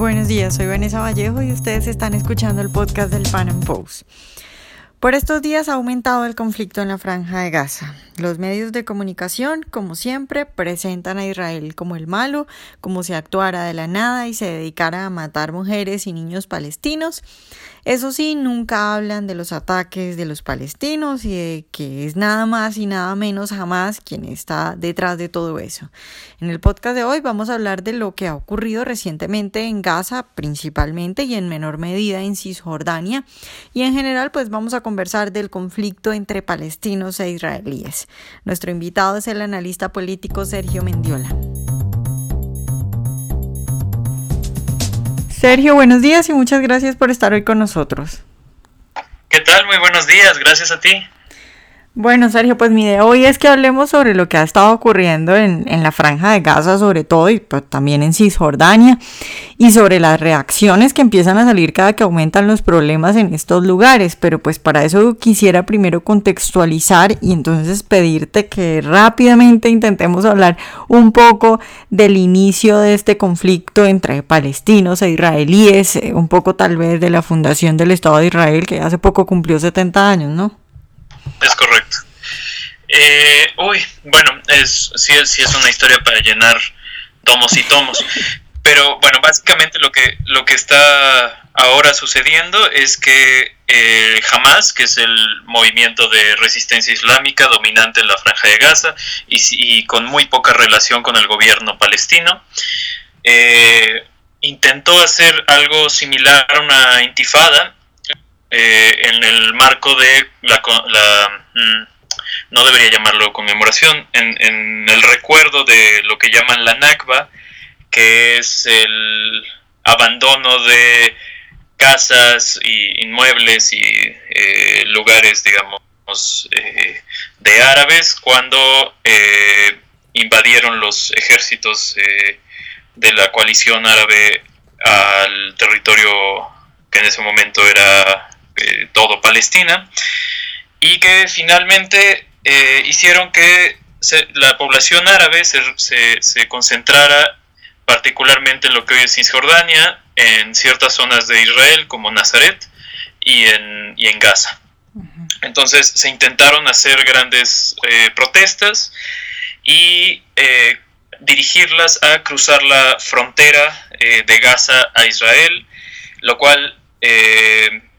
Buenos días, soy Vanessa Vallejo y ustedes están escuchando el podcast del Pan Am Post. Por estos días ha aumentado el conflicto en la franja de Gaza. Los medios de comunicación, como siempre, presentan a Israel como el malo, como si actuara de la nada y se dedicara a matar mujeres y niños palestinos. Eso sí, nunca hablan de los ataques de los palestinos y de que es nada más y nada menos jamás quien está detrás de todo eso. En el podcast de hoy vamos a hablar de lo que ha ocurrido recientemente en Gaza, principalmente y en menor medida en Cisjordania, y en general pues vamos a conversar del conflicto entre palestinos e israelíes. Nuestro invitado es el analista político Sergio Mendiola. Sergio, buenos días y muchas gracias por estar hoy con nosotros. ¿Qué tal? Muy buenos días, gracias a ti. Bueno, Sergio, pues mi idea hoy es que hablemos sobre lo que ha estado ocurriendo en, la franja de Gaza, sobre todo, y pues, también en Cisjordania, y sobre las reacciones que empiezan a salir cada que aumentan los problemas en estos lugares. Pero pues para eso quisiera primero contextualizar y entonces pedirte que rápidamente intentemos hablar un poco del inicio de este conflicto entre palestinos e israelíes, eh, un poco tal vez de la fundación del Estado de Israel, que hace poco cumplió 70 años, ¿no? Es correcto. Eh, uy, bueno, es, sí, sí es una historia para llenar tomos y tomos. Pero bueno, básicamente lo que, lo que está ahora sucediendo es que eh, Hamas, que es el movimiento de resistencia islámica dominante en la franja de Gaza y, con muy poca relación con el gobierno palestino, eh, intentó hacer algo similar a una intifada eh, en el marco de la, mm, no debería llamarlo conmemoración, en, el recuerdo de lo que llaman la Nakba, que es el abandono de casas y inmuebles y eh, lugares, digamos, eh, de árabes cuando invadieron los ejércitos de la coalición árabe al territorio que en ese momento era eh, todo Palestina, y que finalmente eh, hicieron que la población árabe se, se, concentrara particularmente en lo que hoy es Cisjordania, en ciertas zonas de Israel como Nazaret y en, y en Gaza. Entonces se intentaron hacer grandes eh, protestas y dirigirlas a cruzar la frontera de Gaza a Israel, lo cual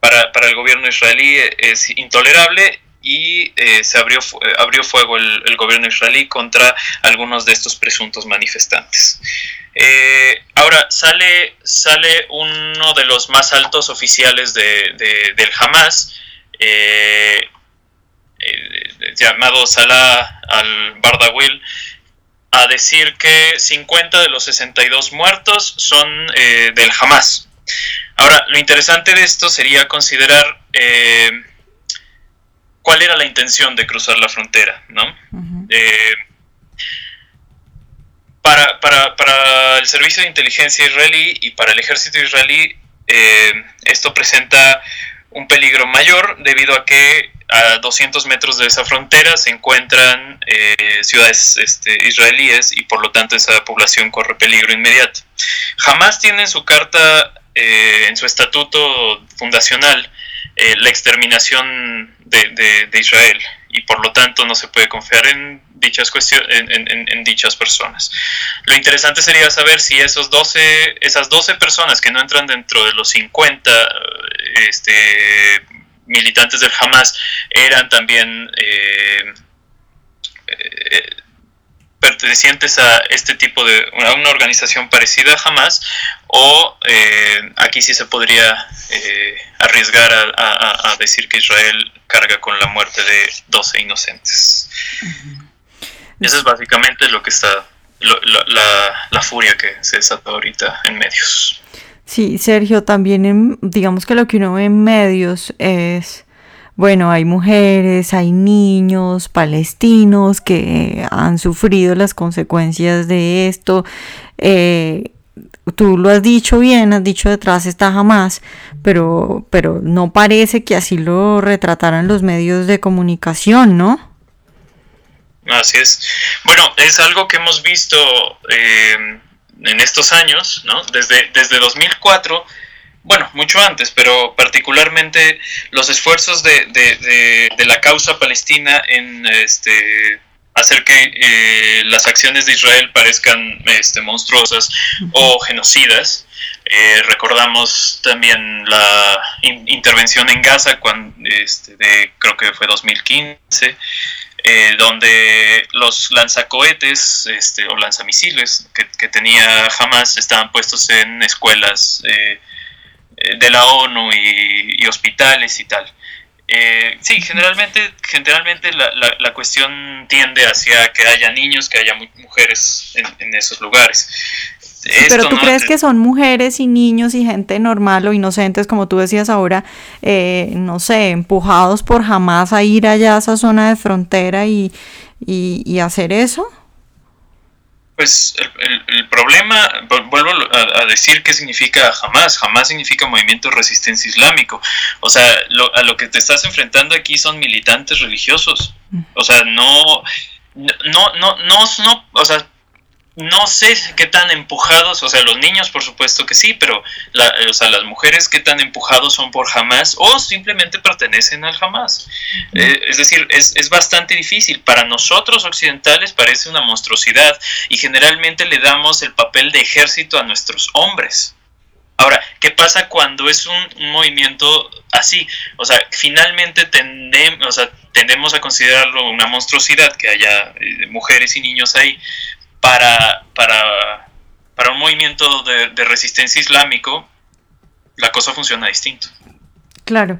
para, el gobierno israelí es intolerable y eh, se abrió, eh, abrió fuego el, gobierno israelí contra algunos de estos presuntos manifestantes. Eh, ahora, sale, sale uno de los más altos oficiales de, del Hamas, llamado Salah al-Bardawil, a decir que 50 de los 62 muertos son del Hamas. Ahora, lo interesante de esto sería considerar eh, cuál era la intención de cruzar la frontera, ¿no? Eh, para, el servicio de inteligencia israelí y para el ejército israelí, eh, esto presenta un peligro mayor debido a que a 200 metros de esa frontera se encuentran ciudades este, israelíes y por lo tanto esa población corre peligro inmediato. Jamás tiene su carta eh, en su estatuto fundacional eh, la exterminación de, Israel y por lo tanto no se puede confiar en dichas, en, dichas personas. Lo interesante sería saber si esos 12, esas 12 personas que no entran dentro de los 50 este, militantes del Hamas eran también... Eh, pertenecientes a este tipo de a una organización parecida a Hamas o eh, aquí sí se podría eh, arriesgar a, decir que Israel carga con la muerte de 12 inocentes. Eso es básicamente lo que está la, la, furia que se desata ahorita en medios. Sí, Sergio, también digamos que lo que uno ve en medios es bueno, hay mujeres, hay niños palestinos que han sufrido las consecuencias de esto. Eh, tú lo has dicho bien, has dicho detrás está jamás, pero, pero no parece que así lo retrataran los medios de comunicación, ¿no? Así es. Bueno, es algo que hemos visto eh, en estos años, ¿no? Desde, desde 2004, bueno, mucho antes, pero particularmente los esfuerzos de, de, de, la causa palestina en este, hacer que eh, las acciones de Israel parezcan este, monstruosas o genocidas. Eh, recordamos también la intervención en Gaza, cuando, este, de, creo que fue 2015, eh, donde los lanzacohetes este, o lanzamisiles que, que, tenía Hamas estaban puestos en escuelas eh, de la ONU y, hospitales y tal. Eh, sí, generalmente, generalmente la, la, cuestión tiende hacia que haya niños, que haya mujeres en, esos lugares. Pero tú crees que son mujeres y niños y gente normal o inocentes, como tú decías ahora, eh, no sé, empujados por jamás a ir allá a esa zona de frontera y, y, hacer eso? Pues el, problema, vuelvo a, decir qué significa jamás. Jamás significa movimiento de resistencia islámico. O sea, a lo que te estás enfrentando aquí son militantes religiosos. O sea, no, no, no, no, no, o sea, no sé qué tan empujados, o sea, los niños por supuesto que sí, pero o sea, las mujeres qué tan empujados son por Hamas o simplemente pertenecen al Hamas. Eh, es decir, es, es, bastante difícil. Para nosotros occidentales parece una monstruosidad y generalmente le damos el papel de ejército a nuestros hombres. Ahora, ¿qué pasa cuando es un, movimiento así? O sea, finalmente tendemos, o sea, tendemos a considerarlo una monstruosidad que haya eh, mujeres y niños ahí, para, para, para un movimiento de, resistencia islámico, la cosa funciona distinto. Claro.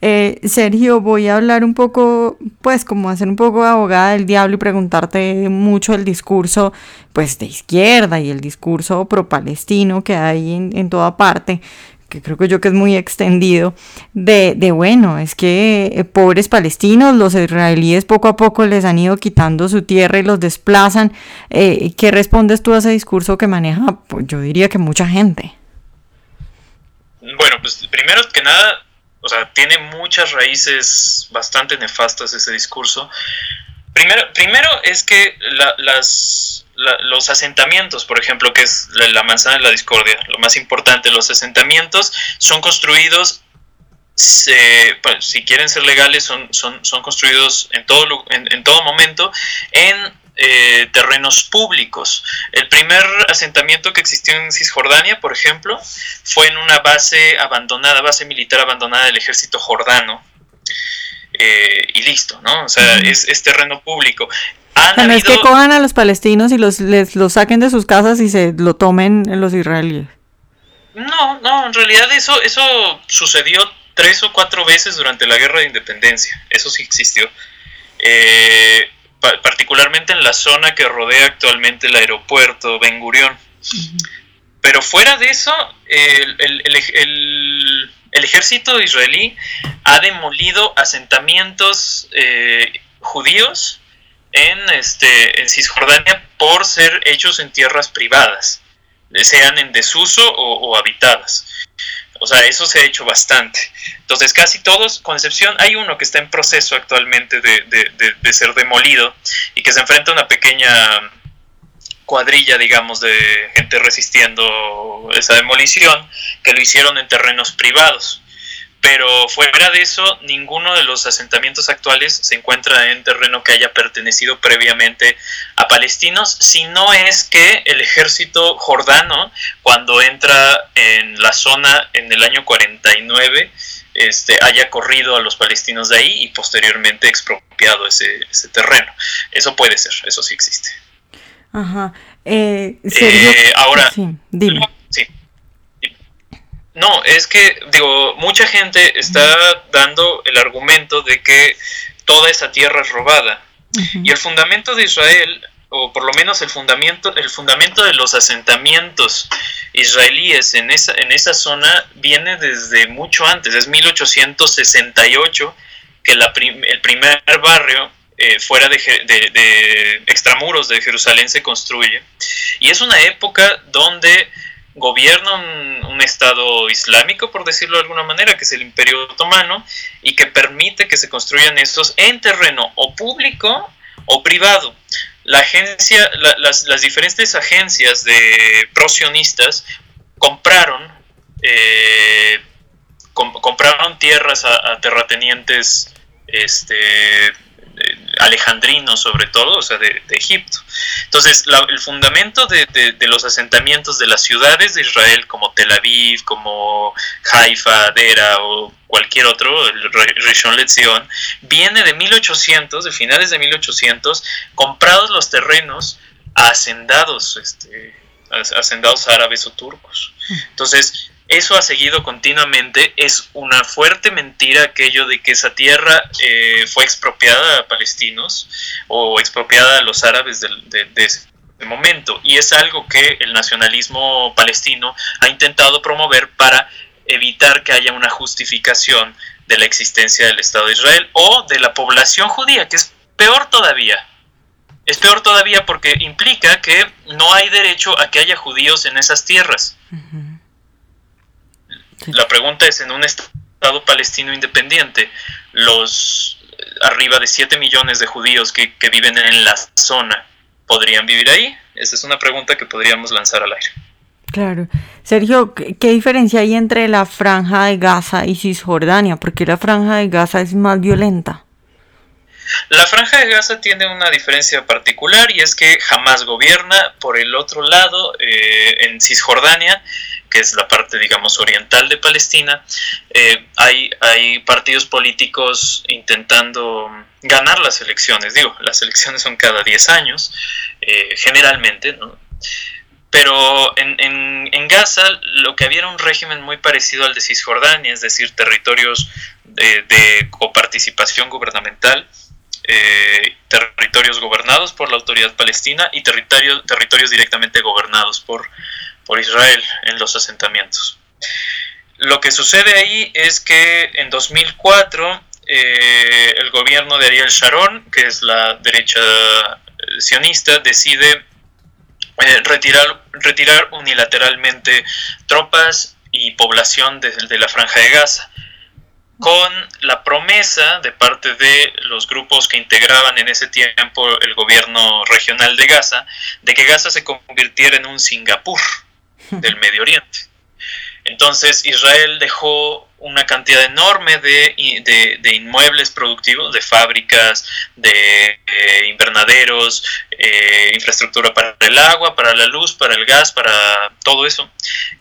Eh, Sergio, voy a hablar un poco, pues como hacer un poco de abogada del diablo y preguntarte mucho el discurso, pues de izquierda y el discurso pro-palestino que hay en, en toda parte que creo que yo que es muy extendido, de, de bueno, es que eh, pobres palestinos, los israelíes poco a poco les han ido quitando su tierra y los desplazan. Eh, ¿Qué respondes tú a ese discurso que maneja, pues, yo diría que mucha gente? Bueno, pues primero que nada, o sea, tiene muchas raíces bastante nefastas ese discurso. Primero, primero es que las los asentamientos, por ejemplo, que es la, manzana de la discordia, lo más importante, los asentamientos son construidos, pues, si quieren ser legales, son, son, son construidos en todo, en, todo momento en eh, terrenos públicos. El primer asentamiento que existió en Cisjordania, por ejemplo, fue en una base abandonada, base militar abandonada del ejército jordano. Eh, y listo, ¿no? O sea, es, es terreno público no es que cojan a los palestinos y los, les, los saquen de sus casas y se lo tomen los israelíes. No, no, en realidad eso, eso sucedió tres o cuatro veces durante la guerra de independencia. Eso sí existió. Eh, particularmente en la zona que rodea actualmente el aeropuerto Ben Gurión. Pero fuera de eso, el, el, el, el, ejército israelí ha demolido asentamientos eh, judíos en, este, en Cisjordania por ser hechos en tierras privadas, sean en desuso o, habitadas. O sea, eso se ha hecho bastante. Entonces, casi todos, con excepción, hay uno que está en proceso actualmente de, ser demolido y que se enfrenta a una pequeña cuadrilla, digamos, de gente resistiendo esa demolición, que lo hicieron en terrenos privados pero fuera de eso, ninguno de los asentamientos actuales se encuentra en terreno que haya pertenecido previamente a palestinos, si no es que el ejército jordano, cuando entra en la zona en el año 49, este, haya corrido a los palestinos de ahí y posteriormente expropiado ese, ese terreno. Eso puede ser, eso sí existe. Ajá. Eh, eh, ahora, sí, dime. No, es que, digo, mucha gente está dando el argumento de que toda esa tierra es robada. Y el fundamento de Israel, o por lo menos el fundamento, el fundamento de los asentamientos israelíes en esa, en esa zona viene desde mucho antes, es 1868 que la el primer barrio eh, fuera de, de, de, extramuros de Jerusalén se construye. Y es una época donde gobierna un, Estado islámico, por decirlo de alguna manera, que es el Imperio Otomano, y que permite que se construyan estos en terreno o público o privado. la agencia, las, las, diferentes agencias de prosionistas compraron, eh, compraron tierras a, terratenientes este, alejandrinos sobre todo, o sea, de, Egipto. Entonces, el fundamento de, los asentamientos de las ciudades de Israel, como Tel Aviv, como Haifa, Dera o cualquier otro, el Rishon LeZion, viene de 1800, de finales de 1800, comprados los terrenos a hacendados, este, hacendados árabes o turcos. Entonces, eso ha seguido continuamente. Es una fuerte mentira aquello de que esa tierra eh, fue expropiada a palestinos o expropiada a los árabes de, ese momento. Y es algo que el nacionalismo palestino ha intentado promover para evitar que haya una justificación de la existencia del Estado de Israel o de la población judía, que es peor todavía. Es peor todavía porque implica que no hay derecho a que haya judíos en esas tierras. La pregunta es, en un Estado palestino independiente, los arriba de 7 millones de judíos que, viven en la zona, ¿podrían vivir ahí? Esa es una pregunta que podríamos lanzar al aire. Claro. Sergio, ¿qué diferencia hay entre la franja de Gaza y Cisjordania? Porque la franja de Gaza es más violenta. La franja de Gaza tiene una diferencia particular y es que jamás gobierna. Por el otro lado, eh, en Cisjordania, que es la parte, digamos, oriental de Palestina, eh, hay, hay partidos políticos intentando ganar las elecciones. Digo, las elecciones son cada 10 años, eh, generalmente, ¿no? Pero en, en, Gaza lo que había era un régimen muy parecido al de Cisjordania, es decir, territorios de, de coparticipación gubernamental, eh, territorios gobernados por la autoridad palestina y territorios, territorios directamente gobernados por, por Israel en los asentamientos. Lo que sucede ahí es que en 2004 eh, el gobierno de Ariel Sharon, que es la derecha eh, sionista, decide retirar, retirar unilateralmente tropas y población de la franja de Gaza con la promesa de parte de los grupos que integraban en ese tiempo el gobierno regional de Gaza, de que Gaza se convirtiera en un Singapur del Medio Oriente. Entonces Israel dejó una cantidad enorme de, inmuebles productivos, de fábricas, de eh, invernaderos, eh, infraestructura para el agua, para la luz, para el gas, para todo eso,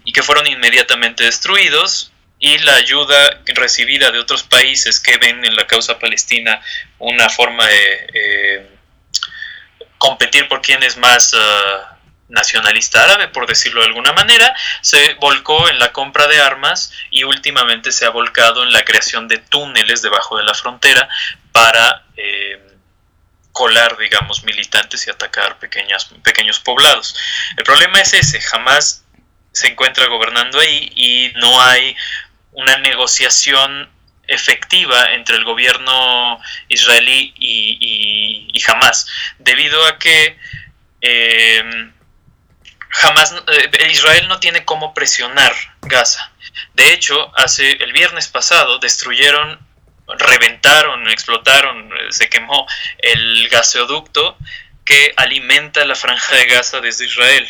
y que fueron inmediatamente destruidos y la ayuda recibida de otros países que ven en la causa palestina una forma de eh, competir por quién es más ah, nacionalista árabe, por decirlo de alguna manera, se volcó en la compra de armas y últimamente se ha volcado en la creación de túneles debajo de la frontera para eh, colar, digamos, militantes y atacar pequeñas, pequeños poblados. El problema es ese, jamás se encuentra gobernando ahí y no hay una negociación efectiva entre el gobierno israelí y, y, debido a que eh, eh, Israel no tiene cómo presionar Gaza. De hecho, hace el viernes pasado destruyeron, reventaron, explotaron, se quemó el gasoducto que alimenta la franja de Gaza desde Israel.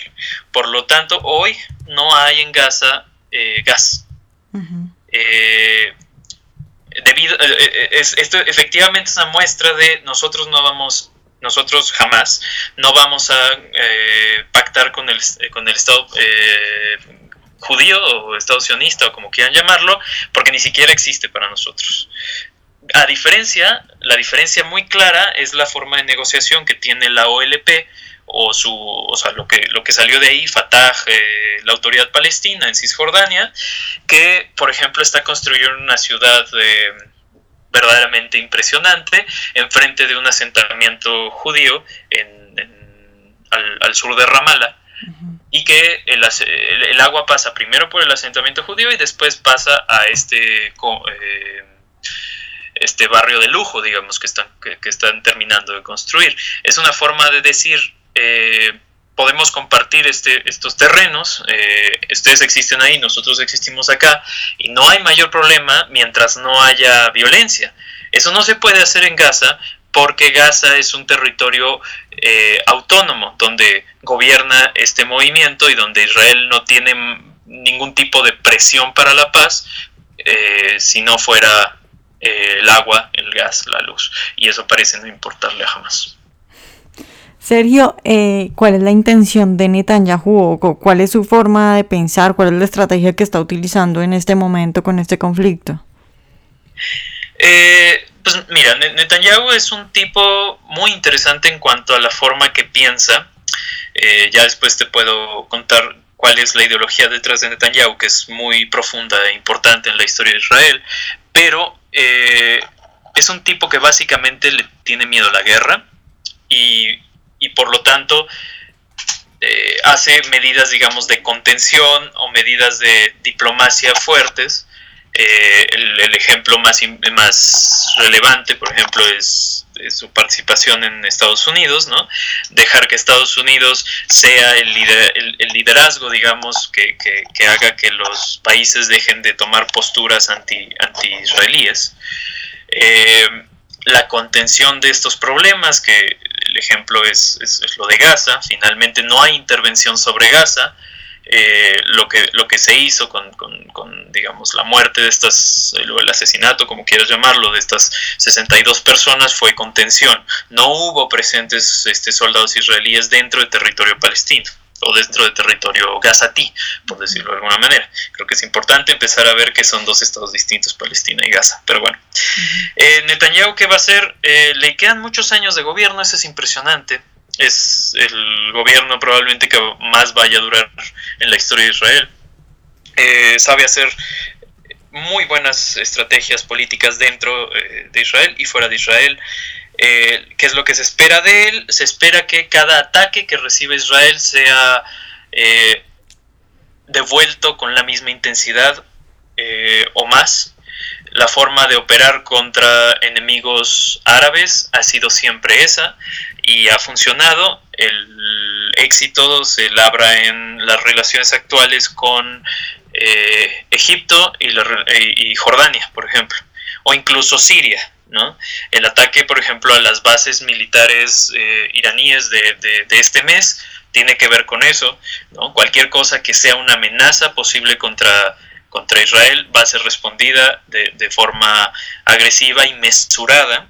Por lo tanto, hoy no hay en Gaza eh, gas. Eh, debido, eh, eh, esto efectivamente es una muestra de nosotros no vamos, nosotros jamás no vamos a pactar con el, con el Estado judío o Estado sionista o como quieran llamarlo, porque ni siquiera existe para nosotros. A diferencia, la diferencia muy clara es la forma de negociación que tiene la OLP o su o sea lo que lo que salió de ahí Fatah eh, la autoridad palestina en Cisjordania que por ejemplo está construyendo una ciudad eh, verdaderamente impresionante enfrente de un asentamiento judío en, al, sur de Ramallah y que el, el, agua pasa primero por el asentamiento judío y después pasa a este eh, este barrio de lujo, digamos, que están, que, que, están terminando de construir. Es una forma de decir, eh, podemos compartir este, estos terrenos, eh, ustedes existen ahí, nosotros existimos acá, y no hay mayor problema mientras no haya violencia. Eso no se puede hacer en Gaza porque Gaza es un territorio eh, autónomo donde gobierna este movimiento y donde Israel no tiene ningún tipo de presión para la paz eh, si no fuera el agua, el gas, la luz. Y eso parece no importarle jamás. Sergio, ¿cuál es la intención de Netanyahu? ¿Cuál es su forma de pensar? ¿Cuál es la estrategia que está utilizando en este momento con este conflicto? Eh, pues mira, Netanyahu es un tipo muy interesante en cuanto a la forma que piensa. Eh, ya después te puedo contar cuál es la ideología detrás de Netanyahu, que es muy profunda e importante en la historia de Israel. Pero eh, es un tipo que básicamente le tiene miedo a la guerra y, por lo tanto eh, hace medidas, digamos, de contención o medidas de diplomacia fuertes eh, el, ejemplo más, más relevante, por ejemplo, es, su participación en Estados Unidos, ¿no? Dejar que Estados Unidos sea el, el, liderazgo, digamos, que, que, haga que los países dejen de tomar posturas anti, anti-israelíes. Eh, la contención de estos problemas, que ejemplo es, es, es, lo de Gaza, finalmente no hay intervención sobre Gaza, eh, lo, que, lo que se hizo con, digamos, la muerte de estas, el asesinato, como quieras llamarlo, de estas 62 personas fue contención. No hubo presentes este, soldados israelíes dentro del territorio palestino o dentro del territorio gazatí, por decirlo de alguna manera. Creo que es importante empezar a ver que son dos estados distintos, Palestina y Gaza. Pero bueno, eh, Netanyahu, ¿qué va a hacer? Eh, le quedan muchos años de gobierno, eso es impresionante es el gobierno probablemente que más vaya a durar en la historia de Israel. Eh, sabe hacer muy buenas estrategias políticas dentro eh, de Israel y fuera de Israel. Eh, ¿Qué es lo que se espera de él? Se espera que cada ataque que recibe Israel sea devuelto con la misma intensidad o más. La forma de operar contra enemigos árabes ha sido siempre esa y ha funcionado. El éxito se labra en las relaciones actuales con eh, Egipto y, Jordania, por ejemplo, o incluso Siria. ¿No? El ataque, por ejemplo, a las bases militares eh, iraníes de, este mes tiene que ver con eso. ¿no? Cualquier cosa que sea una amenaza posible contra, contra Israel va a ser respondida de, de forma agresiva y mesurada.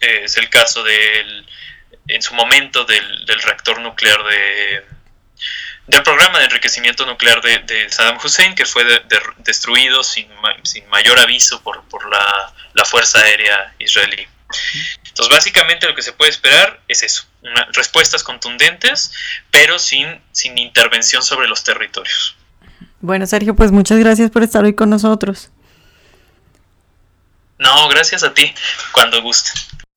Eh, es el caso del en su momento del, reactor nuclear de del programa de enriquecimiento nuclear de, Saddam Hussein que fue destruido sin, sin, mayor aviso por, por la, la, Fuerza Aérea Israelí. Entonces básicamente lo que se puede esperar es eso, respuestas contundentes pero sin, sin intervención sobre los territorios. Bueno Sergio, pues muchas gracias por estar hoy con nosotros. No, gracias a ti, cuando guste.